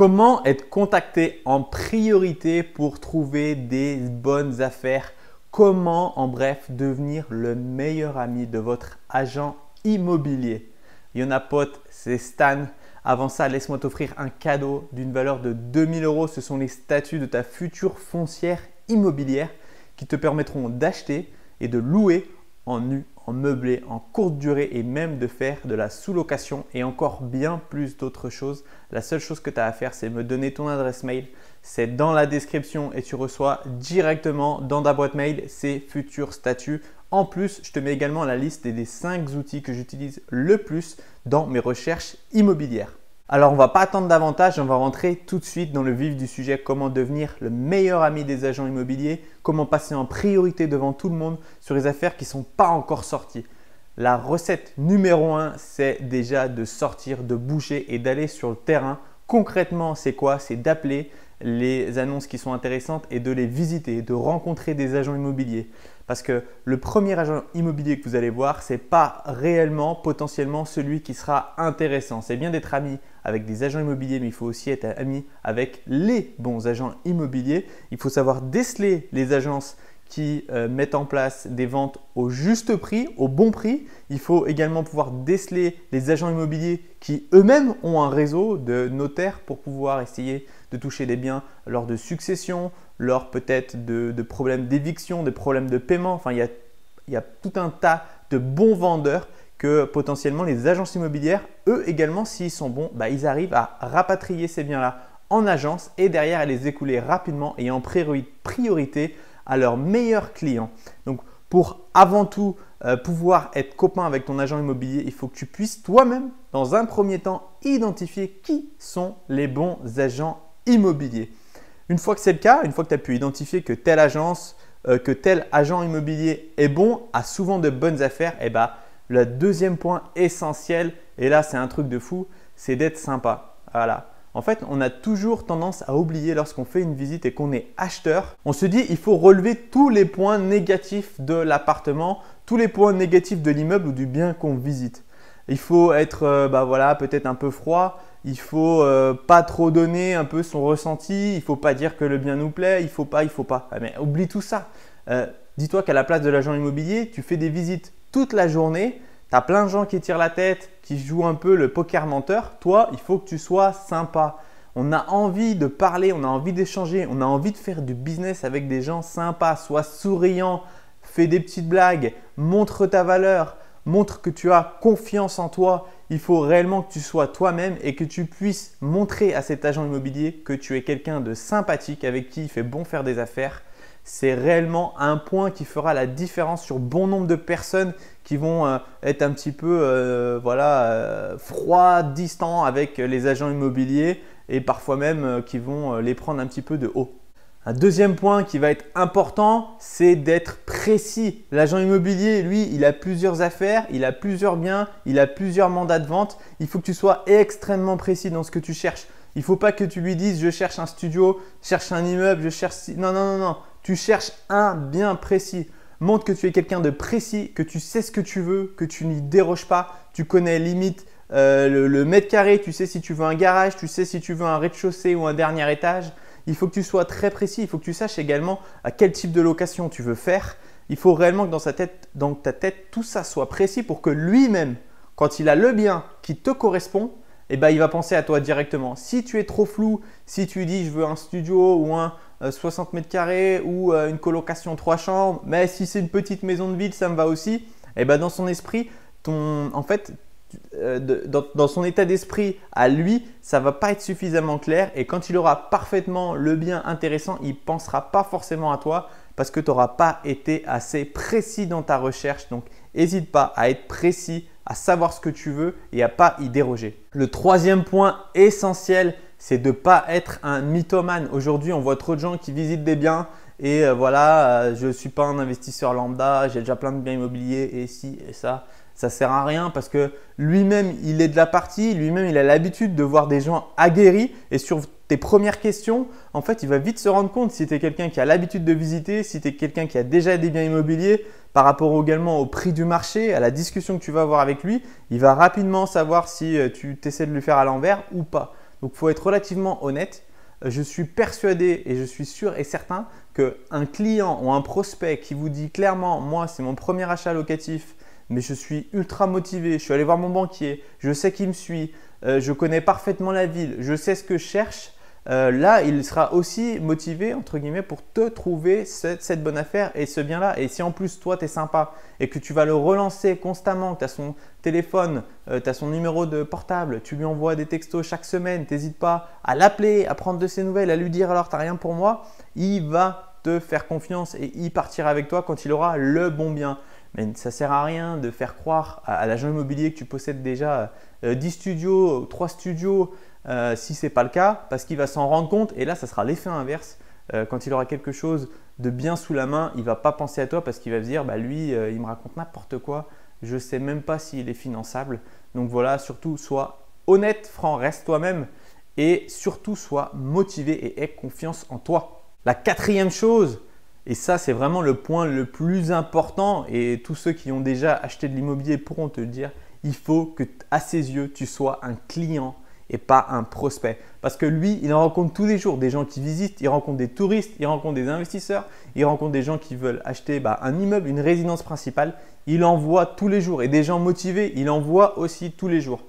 Comment être contacté en priorité pour trouver des bonnes affaires? Comment, en bref, devenir le meilleur ami de votre agent immobilier? Yona pote, c'est Stan. Avant ça, laisse-moi t'offrir un cadeau d'une valeur de 2000 euros. Ce sont les statuts de ta future foncière immobilière qui te permettront d'acheter et de louer en nu, en meublé, en courte durée et même de faire de la sous-location et encore bien plus d'autres choses. La seule chose que tu as à faire, c'est me donner ton adresse mail. C'est dans la description et tu reçois directement dans ta boîte mail ces futurs statuts. En plus, je te mets également la liste des 5 outils que j'utilise le plus dans mes recherches immobilières. Alors, on ne va pas attendre davantage, on va rentrer tout de suite dans le vif du sujet, comment devenir le meilleur ami des agents immobiliers, comment passer en priorité devant tout le monde sur les affaires qui ne sont pas encore sorties. La recette numéro 1, c'est déjà de sortir, de bouger et d'aller sur le terrain. Concrètement, c'est quoi? C'est d'appeler les annonces qui sont intéressantes et de les visiter, de rencontrer des agents immobiliers. Parce que le premier agent immobilier que vous allez voir, ce n'est pas réellement potentiellement celui qui sera intéressant. C'est bien d'être ami avec des agents immobiliers, mais il faut aussi être ami avec les bons agents immobiliers. Il faut savoir déceler les agences qui euh, mettent en place des ventes au juste prix, au bon prix. Il faut également pouvoir déceler les agents immobiliers qui eux-mêmes ont un réseau de notaires pour pouvoir essayer de toucher des biens lors de succession, lors peut-être de, problèmes d'éviction, de problèmes de paiement. Enfin, il y, a, il y a tout un tas de bons vendeurs que potentiellement les agences immobilières, eux également, s'ils sont bons, bah, ils arrivent à rapatrier ces biens-là en agence et derrière à les écouler rapidement et en priorité à leurs meilleurs clients. Donc pour avant tout euh, pouvoir être copain avec ton agent immobilier, il faut que tu puisses toi-même, dans un premier temps, identifier qui sont les bons agents immobiliers. Une fois que c'est le cas, une fois que tu as pu identifier que telle agence, euh, que tel agent immobilier est bon, a souvent de bonnes affaires, et eh ben, le deuxième point essentiel, et là c'est un truc de fou, c'est d'être sympa. Voilà. En fait, on a toujours tendance à oublier lorsqu'on fait une visite et qu'on est acheteur, on se dit il faut relever tous les points négatifs de l'appartement, tous les points négatifs de l'immeuble ou du bien qu'on visite. Il faut être euh, bah voilà, peut-être un peu froid, il faut euh, pas trop donner un peu son ressenti, il faut pas dire que le bien nous plaît, il faut pas, il faut pas. Ah, mais oublie tout ça. Euh, dis-toi qu'à la place de l'agent immobilier, tu fais des visites toute la journée, tu as plein de gens qui tirent la tête, qui jouent un peu le poker menteur. Toi, il faut que tu sois sympa. On a envie de parler, on a envie d'échanger, on a envie de faire du business avec des gens sympas. Sois souriant, fais des petites blagues, montre ta valeur, montre que tu as confiance en toi. Il faut réellement que tu sois toi-même et que tu puisses montrer à cet agent immobilier que tu es quelqu'un de sympathique avec qui il fait bon faire des affaires c'est réellement un point qui fera la différence sur bon nombre de personnes qui vont euh, être un petit peu euh, voilà, euh, froid, distant avec les agents immobiliers et parfois même qui vont les prendre un petit peu de haut. Un deuxième point qui va être important, c'est d'être précis. L'agent immobilier, lui, il a plusieurs affaires, il a plusieurs biens, il a plusieurs mandats de vente. Il faut que tu sois extrêmement précis dans ce que tu cherches. Il ne faut pas que tu lui dises je cherche un studio, je cherche un immeuble, je cherche... Non, non, non, non. Tu cherches un bien précis. Montre que tu es quelqu'un de précis, que tu sais ce que tu veux, que tu n'y déroges pas. Tu connais limite euh, le, mètre carré, tu sais si tu veux un garage, tu sais si tu veux un rez-de-chaussée ou un dernier étage. Il faut que tu sois très précis. Il faut que tu saches également à quel type de location tu veux faire. Il faut réellement que dans, tête, dans ta tête, tout ça soit précis pour que lui-même, quand il a le bien qui te correspond, eh ben, il va penser à toi directement. Si tu es trop flou, si tu dis je veux un studio ou un 60 euh, mètres carrés ou euh, une colocation trois chambres, mais si c'est une petite maison de ville, ça me va aussi. Et eh ben dans son esprit, ton, en fait, euh, dans, son état d'esprit à lui, ça va pas être suffisamment clair. Et quand il aura parfaitement le bien intéressant, il pensera pas forcément à toi parce que tu n'auras pas été assez précis dans ta recherche. Donc, n'hésite pas à être précis, à savoir ce que tu veux et à pas y déroger. Le troisième point essentiel, c'est de ne pas être un mythomane. Aujourd'hui, on voit trop de gens qui visitent des biens et euh, voilà, euh, je ne suis pas un investisseur lambda, j'ai déjà plein de biens immobiliers et ci et ça. Ça sert à rien parce que lui-même, il est de la partie, lui-même, il a l'habitude de voir des gens aguerris et sur tes premières questions, en fait, il va vite se rendre compte si tu es quelqu'un qui a l'habitude de visiter, si tu es quelqu'un qui a déjà des biens immobiliers, par rapport également au prix du marché, à la discussion que tu vas avoir avec lui, il va rapidement savoir si euh, tu t'essaies de lui faire à l'envers ou pas. Donc il faut être relativement honnête. Euh, je suis persuadé et je suis sûr et certain qu'un client ou un prospect qui vous dit clairement, moi c'est mon premier achat locatif, mais je suis ultra motivé, je suis allé voir mon banquier, je sais qui me suit, euh, je connais parfaitement la ville, je sais ce que je cherche, euh, là, il sera aussi motivé, entre guillemets, pour te trouver cette, bonne affaire et ce bien-là. Et si en plus, toi, tu es sympa et que tu vas le relancer constamment, tu as son téléphone, euh, tu as son numéro de portable, tu lui envoies des textos chaque semaine, n'hésite pas à l'appeler, à prendre de ses nouvelles, à lui dire alors, tu rien pour moi, il va te faire confiance et il partira avec toi quand il aura le bon bien. Mais ça sert à rien de faire croire à, l'agent immobilier que tu possèdes déjà 10 euh, studios, 3 studios, euh, si ce n'est pas le cas, parce qu'il va s'en rendre compte et là, ça sera l'effet inverse. Euh, quand il aura quelque chose de bien sous la main, il ne va pas penser à toi parce qu'il va se dire, bah, lui, il me raconte n'importe quoi, je ne sais même pas s'il est finançable. Donc voilà, surtout, sois honnête, franc, reste toi-même et surtout, sois motivé et aie confiance en toi. La quatrième chose, et ça, c'est vraiment le point le plus important. Et tous ceux qui ont déjà acheté de l'immobilier pourront te dire. Il faut que, à ses yeux, tu sois un client et pas un prospect. Parce que lui, il en rencontre tous les jours des gens qui visitent, il rencontre des touristes, il rencontre des investisseurs, il rencontre des gens qui veulent acheter bah, un immeuble, une résidence principale. Il en voit tous les jours. Et des gens motivés, il en voit aussi tous les jours.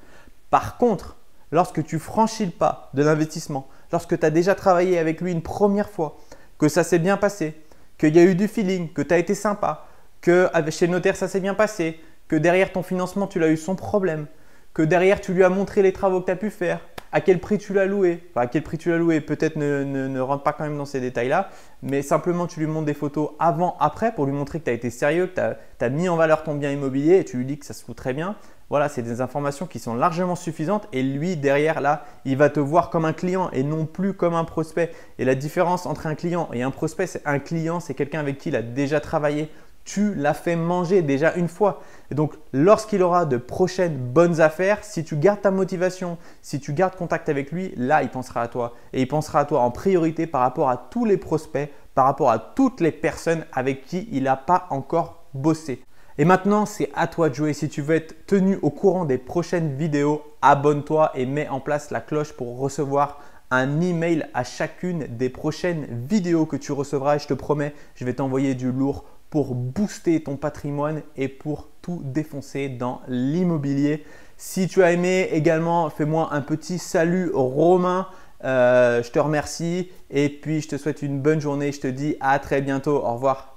Par contre, lorsque tu franchis le pas de l'investissement, lorsque tu as déjà travaillé avec lui une première fois, que ça s'est bien passé, qu'il y a eu du feeling, que tu as été sympa, que chez le notaire ça s'est bien passé, que derrière ton financement tu l'as eu sans problème, que derrière tu lui as montré les travaux que tu as pu faire, à quel prix tu l'as loué, enfin, à quel prix tu l'as loué, peut-être ne, rentre pas quand même dans ces détails-là, mais simplement tu lui montres des photos avant, après pour lui montrer que tu as été sérieux, que tu as, mis en valeur ton bien immobilier et tu lui dis que ça se fout très bien. Voilà, c'est des informations qui sont largement suffisantes et lui, derrière, là, il va te voir comme un client et non plus comme un prospect. Et la différence entre un client et un prospect, c'est un client, c'est quelqu'un avec qui il a déjà travaillé. Tu l'as fait manger déjà une fois. Et donc, lorsqu'il aura de prochaines bonnes affaires, si tu gardes ta motivation, si tu gardes contact avec lui, là, il pensera à toi. Et il pensera à toi en priorité par rapport à tous les prospects, par rapport à toutes les personnes avec qui il n'a pas encore bossé. Et maintenant, c'est à toi de jouer. Si tu veux être tenu au courant des prochaines vidéos, abonne-toi et mets en place la cloche pour recevoir un email à chacune des prochaines vidéos que tu recevras. Et je te promets, je vais t'envoyer du lourd pour booster ton patrimoine et pour tout défoncer dans l'immobilier. Si tu as aimé également, fais-moi un petit salut romain. Euh, je te remercie et puis je te souhaite une bonne journée. Je te dis à très bientôt. Au revoir.